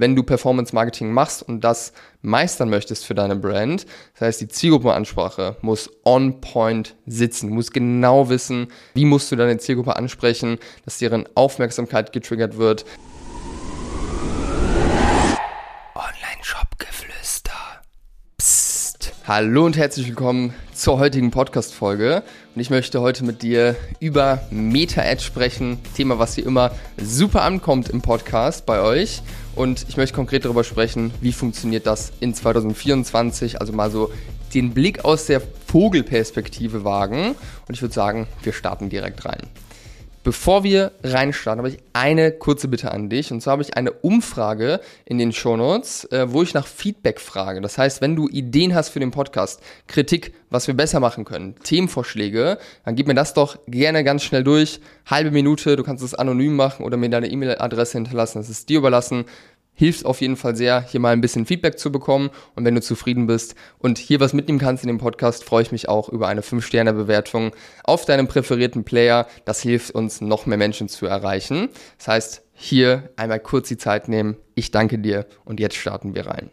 wenn du Performance Marketing machst und das meistern möchtest für deine Brand. Das heißt, die Zielgruppenansprache muss on point sitzen. Du musst genau wissen, wie musst du deine Zielgruppe ansprechen, dass deren Aufmerksamkeit getriggert wird. Hallo und herzlich willkommen zur heutigen Podcast-Folge. Und ich möchte heute mit dir über Meta-Ads sprechen. Thema, was hier immer super ankommt im Podcast bei euch. Und ich möchte konkret darüber sprechen, wie funktioniert das in 2024. Also mal so den Blick aus der Vogelperspektive wagen. Und ich würde sagen, wir starten direkt rein. Bevor wir reinstarten, habe ich eine kurze Bitte an dich. Und zwar habe ich eine Umfrage in den Shownotes, äh, wo ich nach Feedback frage. Das heißt, wenn du Ideen hast für den Podcast, Kritik, was wir besser machen können, Themenvorschläge, dann gib mir das doch gerne ganz schnell durch. Halbe Minute, du kannst es anonym machen oder mir deine E-Mail-Adresse hinterlassen. Das ist dir überlassen hilft auf jeden Fall sehr, hier mal ein bisschen Feedback zu bekommen. Und wenn du zufrieden bist und hier was mitnehmen kannst in dem Podcast, freue ich mich auch über eine 5-Sterne-Bewertung auf deinem präferierten Player. Das hilft uns, noch mehr Menschen zu erreichen. Das heißt, hier einmal kurz die Zeit nehmen. Ich danke dir und jetzt starten wir rein.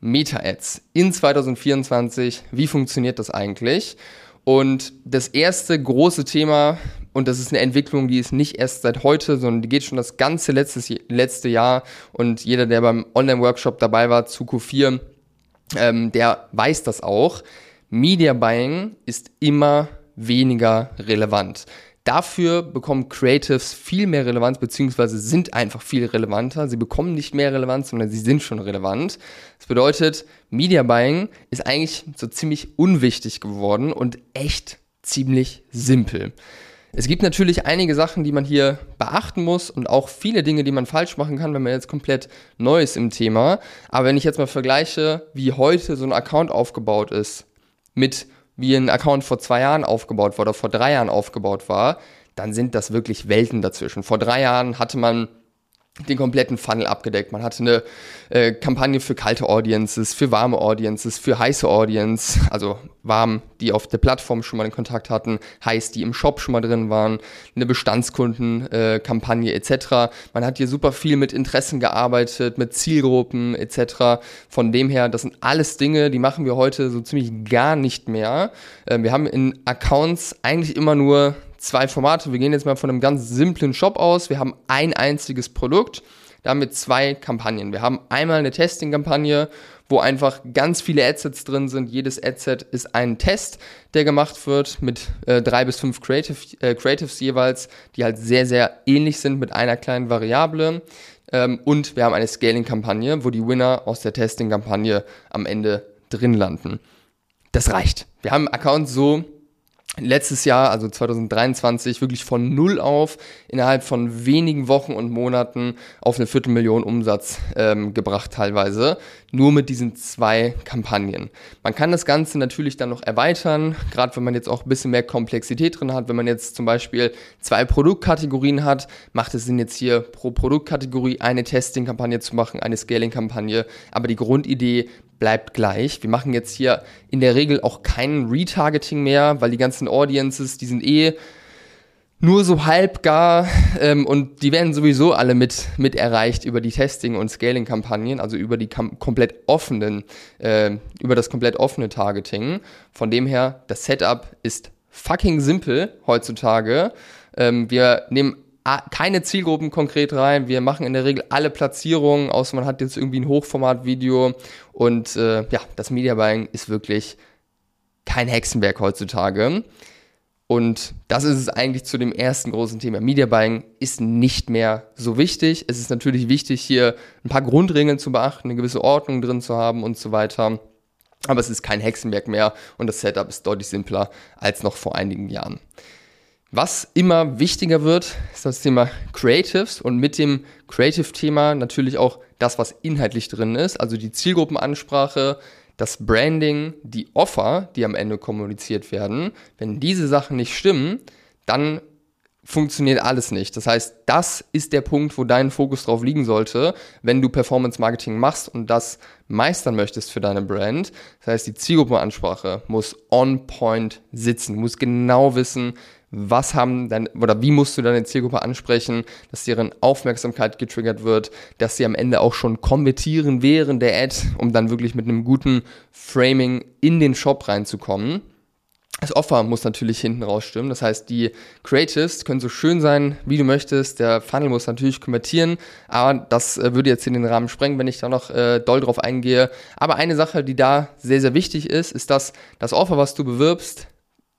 Meta-Ads in 2024. Wie funktioniert das eigentlich? Und das erste große Thema, und das ist eine Entwicklung, die ist nicht erst seit heute, sondern die geht schon das ganze letztes, letzte Jahr. Und jeder, der beim Online-Workshop dabei war zu Q4, ähm, der weiß das auch. Media Buying ist immer weniger relevant. Dafür bekommen Creatives viel mehr Relevanz, beziehungsweise sind einfach viel relevanter. Sie bekommen nicht mehr Relevanz, sondern sie sind schon relevant. Das bedeutet, Media Buying ist eigentlich so ziemlich unwichtig geworden und echt ziemlich simpel. Es gibt natürlich einige Sachen, die man hier beachten muss und auch viele Dinge, die man falsch machen kann, wenn man jetzt komplett neu ist im Thema. Aber wenn ich jetzt mal vergleiche, wie heute so ein Account aufgebaut ist mit wie ein Account vor zwei Jahren aufgebaut war oder vor drei Jahren aufgebaut war, dann sind das wirklich Welten dazwischen. Vor drei Jahren hatte man den kompletten Funnel abgedeckt. Man hatte eine äh, Kampagne für kalte Audiences, für warme Audiences, für heiße Audience, also warm, die auf der Plattform schon mal in Kontakt hatten, heiß, die im Shop schon mal drin waren, eine Bestandskundenkampagne äh, etc. Man hat hier super viel mit Interessen gearbeitet, mit Zielgruppen etc. Von dem her, das sind alles Dinge, die machen wir heute so ziemlich gar nicht mehr. Äh, wir haben in Accounts eigentlich immer nur zwei Formate. Wir gehen jetzt mal von einem ganz simplen Shop aus. Wir haben ein einziges Produkt, damit zwei Kampagnen. Wir haben einmal eine Testing-Kampagne, wo einfach ganz viele Adsets drin sind. Jedes Adset ist ein Test, der gemacht wird mit äh, drei bis fünf Creative, äh, Creatives jeweils, die halt sehr, sehr ähnlich sind mit einer kleinen Variable. Ähm, und wir haben eine Scaling-Kampagne, wo die Winner aus der Testing-Kampagne am Ende drin landen. Das reicht. Wir haben Accounts so letztes Jahr, also 2023, wirklich von null auf innerhalb von wenigen Wochen und Monaten auf eine Viertelmillion Umsatz ähm, gebracht teilweise. Nur mit diesen zwei Kampagnen. Man kann das Ganze natürlich dann noch erweitern, gerade wenn man jetzt auch ein bisschen mehr Komplexität drin hat. Wenn man jetzt zum Beispiel zwei Produktkategorien hat, macht es Sinn jetzt hier pro Produktkategorie eine Testing-Kampagne zu machen, eine Scaling-Kampagne. Aber die Grundidee bleibt gleich. Wir machen jetzt hier in der Regel auch kein Retargeting mehr, weil die ganzen Audiences, die sind eh nur so halb gar ähm, und die werden sowieso alle mit, mit erreicht über die Testing- und Scaling-Kampagnen, also über die komplett offenen, äh, über das komplett offene Targeting. Von dem her, das Setup ist fucking simpel heutzutage. Ähm, wir nehmen keine Zielgruppen konkret rein. Wir machen in der Regel alle Platzierungen, außer man hat jetzt irgendwie ein Hochformat-Video. Und äh, ja, das Media Buying ist wirklich kein Hexenwerk heutzutage. Und das ist es eigentlich zu dem ersten großen Thema. Media Buying ist nicht mehr so wichtig. Es ist natürlich wichtig, hier ein paar Grundregeln zu beachten, eine gewisse Ordnung drin zu haben und so weiter. Aber es ist kein Hexenwerk mehr und das Setup ist deutlich simpler als noch vor einigen Jahren. Was immer wichtiger wird, ist das Thema Creatives und mit dem Creative-Thema natürlich auch das, was inhaltlich drin ist, also die Zielgruppenansprache, das Branding, die Offer, die am Ende kommuniziert werden. Wenn diese Sachen nicht stimmen, dann funktioniert alles nicht. Das heißt, das ist der Punkt, wo dein Fokus drauf liegen sollte, wenn du Performance Marketing machst und das meistern möchtest für deine Brand. Das heißt, die Zielgruppenansprache muss on point sitzen. Du musst genau wissen, was haben dann oder wie musst du deine Zielgruppe ansprechen, dass deren Aufmerksamkeit getriggert wird, dass sie am Ende auch schon konvertieren während der Ad, um dann wirklich mit einem guten Framing in den Shop reinzukommen. Das Offer muss natürlich hinten raus stimmen. Das heißt, die Creatives können so schön sein, wie du möchtest. Der Funnel muss natürlich konvertieren, aber das äh, würde jetzt in den Rahmen sprengen, wenn ich da noch äh, doll drauf eingehe. Aber eine Sache, die da sehr, sehr wichtig ist, ist, dass das Offer, was du bewirbst,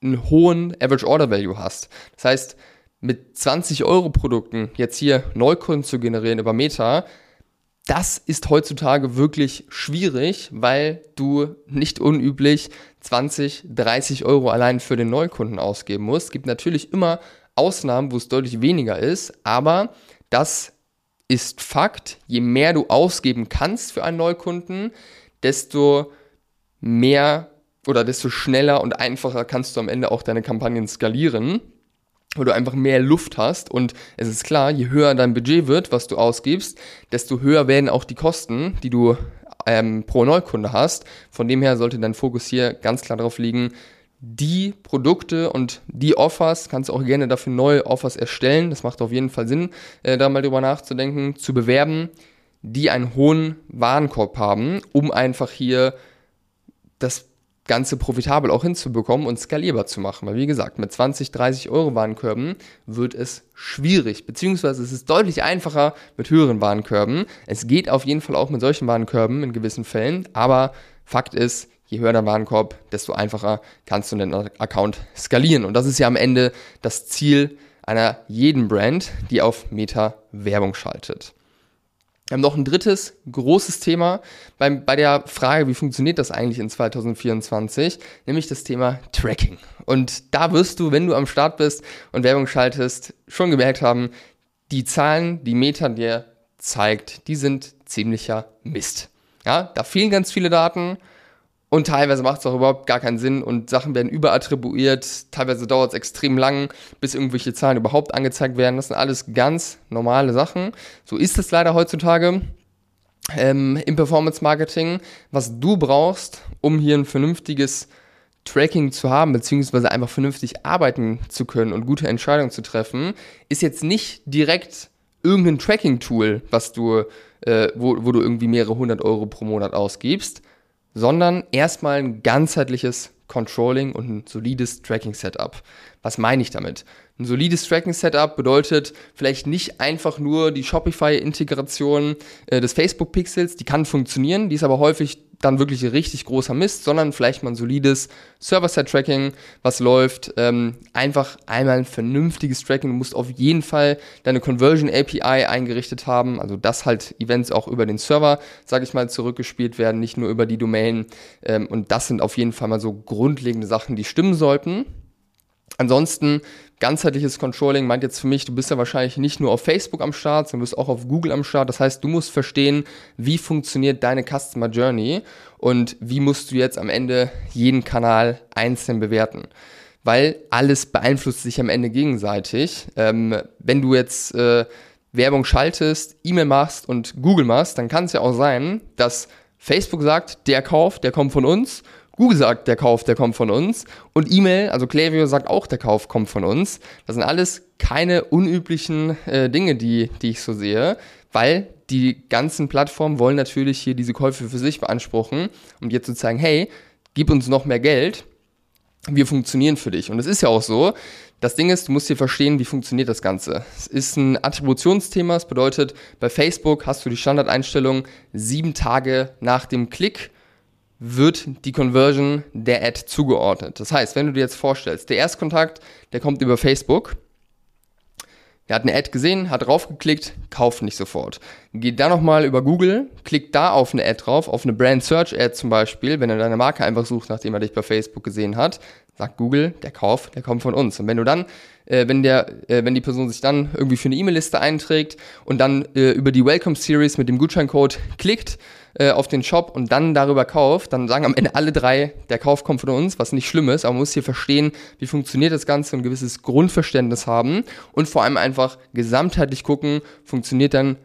einen hohen Average Order Value hast. Das heißt, mit 20 Euro Produkten jetzt hier Neukunden zu generieren über Meta, das ist heutzutage wirklich schwierig, weil du nicht unüblich 20, 30 Euro allein für den Neukunden ausgeben musst. Es gibt natürlich immer Ausnahmen, wo es deutlich weniger ist, aber das ist Fakt. Je mehr du ausgeben kannst für einen Neukunden, desto mehr oder desto schneller und einfacher kannst du am Ende auch deine Kampagnen skalieren, wo du einfach mehr Luft hast. Und es ist klar, je höher dein Budget wird, was du ausgibst, desto höher werden auch die Kosten, die du ähm, pro Neukunde hast. Von dem her sollte dein Fokus hier ganz klar darauf liegen, die Produkte und die Offers, kannst du auch gerne dafür neue Offers erstellen, das macht auf jeden Fall Sinn, äh, da mal drüber nachzudenken, zu bewerben, die einen hohen Warenkorb haben, um einfach hier das Ganze profitabel auch hinzubekommen und skalierbar zu machen. Weil wie gesagt, mit 20, 30 Euro Warenkörben wird es schwierig, beziehungsweise es ist deutlich einfacher mit höheren Warenkörben. Es geht auf jeden Fall auch mit solchen Warenkörben in gewissen Fällen, aber Fakt ist, je höher der Warenkorb, desto einfacher kannst du den Account skalieren. Und das ist ja am Ende das Ziel einer jeden Brand, die auf Meta Werbung schaltet. Wir haben noch ein drittes großes Thema beim, bei der Frage, wie funktioniert das eigentlich in 2024, nämlich das Thema Tracking. Und da wirst du, wenn du am Start bist und Werbung schaltest, schon gemerkt haben, die Zahlen, die Meta dir zeigt, die sind ziemlicher Mist. Ja, da fehlen ganz viele Daten und teilweise macht es auch überhaupt gar keinen Sinn und Sachen werden überattribuiert. Teilweise dauert es extrem lang, bis irgendwelche Zahlen überhaupt angezeigt werden. Das sind alles ganz normale Sachen. So ist es leider heutzutage ähm, im Performance Marketing. Was du brauchst, um hier ein vernünftiges Tracking zu haben, beziehungsweise einfach vernünftig arbeiten zu können und gute Entscheidungen zu treffen, ist jetzt nicht direkt irgendein Tracking-Tool, was du, äh, wo, wo du irgendwie mehrere hundert Euro pro Monat ausgibst, sondern erstmal ein ganzheitliches Controlling und ein solides Tracking-Setup. Was meine ich damit? Ein solides Tracking-Setup bedeutet vielleicht nicht einfach nur die Shopify-Integration äh, des Facebook-Pixels, die kann funktionieren, die ist aber häufig dann wirklich richtig großer Mist, sondern vielleicht mal ein solides Server-Side-Tracking, was läuft. Ähm, einfach einmal ein vernünftiges Tracking. Du musst auf jeden Fall deine Conversion API eingerichtet haben, also dass halt Events auch über den Server, sage ich mal, zurückgespielt werden, nicht nur über die Domain. Ähm, und das sind auf jeden Fall mal so grundlegende Sachen, die stimmen sollten. Ansonsten ganzheitliches Controlling meint jetzt für mich, du bist ja wahrscheinlich nicht nur auf Facebook am Start, sondern du bist auch auf Google am Start. Das heißt, du musst verstehen, wie funktioniert deine Customer Journey und wie musst du jetzt am Ende jeden Kanal einzeln bewerten. Weil alles beeinflusst sich am Ende gegenseitig. Ähm, wenn du jetzt äh, Werbung schaltest, E-Mail machst und Google machst, dann kann es ja auch sein, dass Facebook sagt, der Kauf, der kommt von uns Google sagt, der Kauf, der kommt von uns. Und E-Mail, also Klaviyo sagt auch, der Kauf kommt von uns. Das sind alles keine unüblichen äh, Dinge, die, die ich so sehe, weil die ganzen Plattformen wollen natürlich hier diese Käufe für sich beanspruchen, um dir zu zeigen, hey, gib uns noch mehr Geld, wir funktionieren für dich. Und es ist ja auch so, das Ding ist, du musst hier verstehen, wie funktioniert das Ganze. Es ist ein Attributionsthema, das bedeutet, bei Facebook hast du die Standardeinstellung sieben Tage nach dem Klick wird die Conversion der Ad zugeordnet. Das heißt, wenn du dir jetzt vorstellst, der Erstkontakt, der kommt über Facebook, der hat eine Ad gesehen, hat draufgeklickt, kauft nicht sofort. Geht dann nochmal über Google, klickt da auf eine Ad drauf, auf eine Brand Search Ad zum Beispiel, wenn er deine Marke einfach sucht, nachdem er dich bei Facebook gesehen hat, sagt Google, der Kauf, der kommt von uns. Und wenn du dann, äh, wenn der, äh, wenn die Person sich dann irgendwie für eine E-Mail-Liste einträgt und dann äh, über die Welcome Series mit dem Gutscheincode klickt, äh, auf den Shop und dann darüber kauft, dann sagen am Ende alle drei, der Kauf kommt von uns, was nicht schlimm ist, aber man muss hier verstehen, wie funktioniert das Ganze und ein gewisses Grundverständnis haben und vor allem einfach gesamtheitlich gucken, funktioniert dann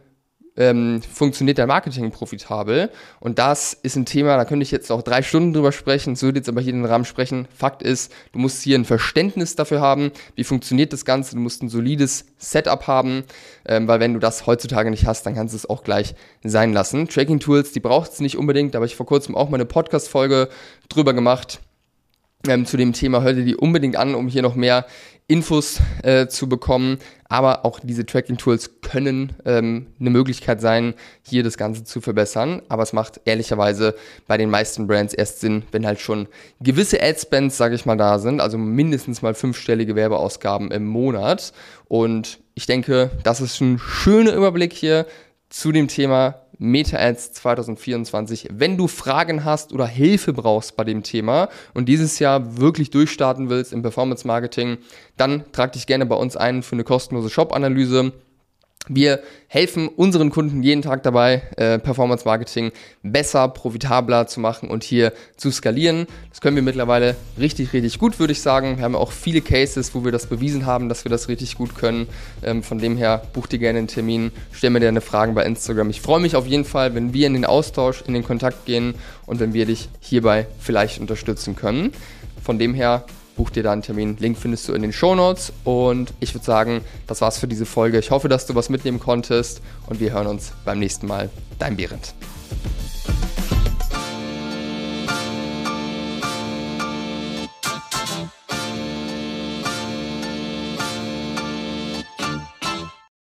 ähm, funktioniert dein Marketing profitabel? Und das ist ein Thema, da könnte ich jetzt auch drei Stunden drüber sprechen, es würde jetzt aber hier in den Rahmen sprechen. Fakt ist, du musst hier ein Verständnis dafür haben, wie funktioniert das Ganze, du musst ein solides Setup haben, ähm, weil wenn du das heutzutage nicht hast, dann kannst du es auch gleich sein lassen. Tracking-Tools, die braucht es nicht unbedingt, da habe ich vor kurzem auch mal eine Podcast-Folge drüber gemacht. Ähm, zu dem Thema hör dir die unbedingt an, um hier noch mehr Infos äh, zu bekommen. Aber auch diese Tracking-Tools können ähm, eine Möglichkeit sein, hier das Ganze zu verbessern. Aber es macht ehrlicherweise bei den meisten Brands erst Sinn, wenn halt schon gewisse Ad-Spends, sage ich mal, da sind. Also mindestens mal fünfstellige Werbeausgaben im Monat. Und ich denke, das ist ein schöner Überblick hier zu dem Thema Meta-Ads 2024. Wenn du Fragen hast oder Hilfe brauchst bei dem Thema und dieses Jahr wirklich durchstarten willst im Performance-Marketing, dann trag dich gerne bei uns ein für eine kostenlose Shop-Analyse. Wir helfen unseren Kunden jeden Tag dabei, äh, Performance Marketing besser, profitabler zu machen und hier zu skalieren. Das können wir mittlerweile richtig, richtig gut, würde ich sagen. Wir haben auch viele Cases, wo wir das bewiesen haben, dass wir das richtig gut können. Ähm, von dem her, buch dir gerne einen Termin, stell mir deine Fragen bei Instagram. Ich freue mich auf jeden Fall, wenn wir in den Austausch, in den Kontakt gehen und wenn wir dich hierbei vielleicht unterstützen können. Von dem her, buch dir da einen Termin. Link findest du in den Show Notes. Und ich würde sagen, das war's für diese Folge. Ich hoffe, dass du was mitnehmen konntest und wir hören uns beim nächsten Mal. Dein Behrendt.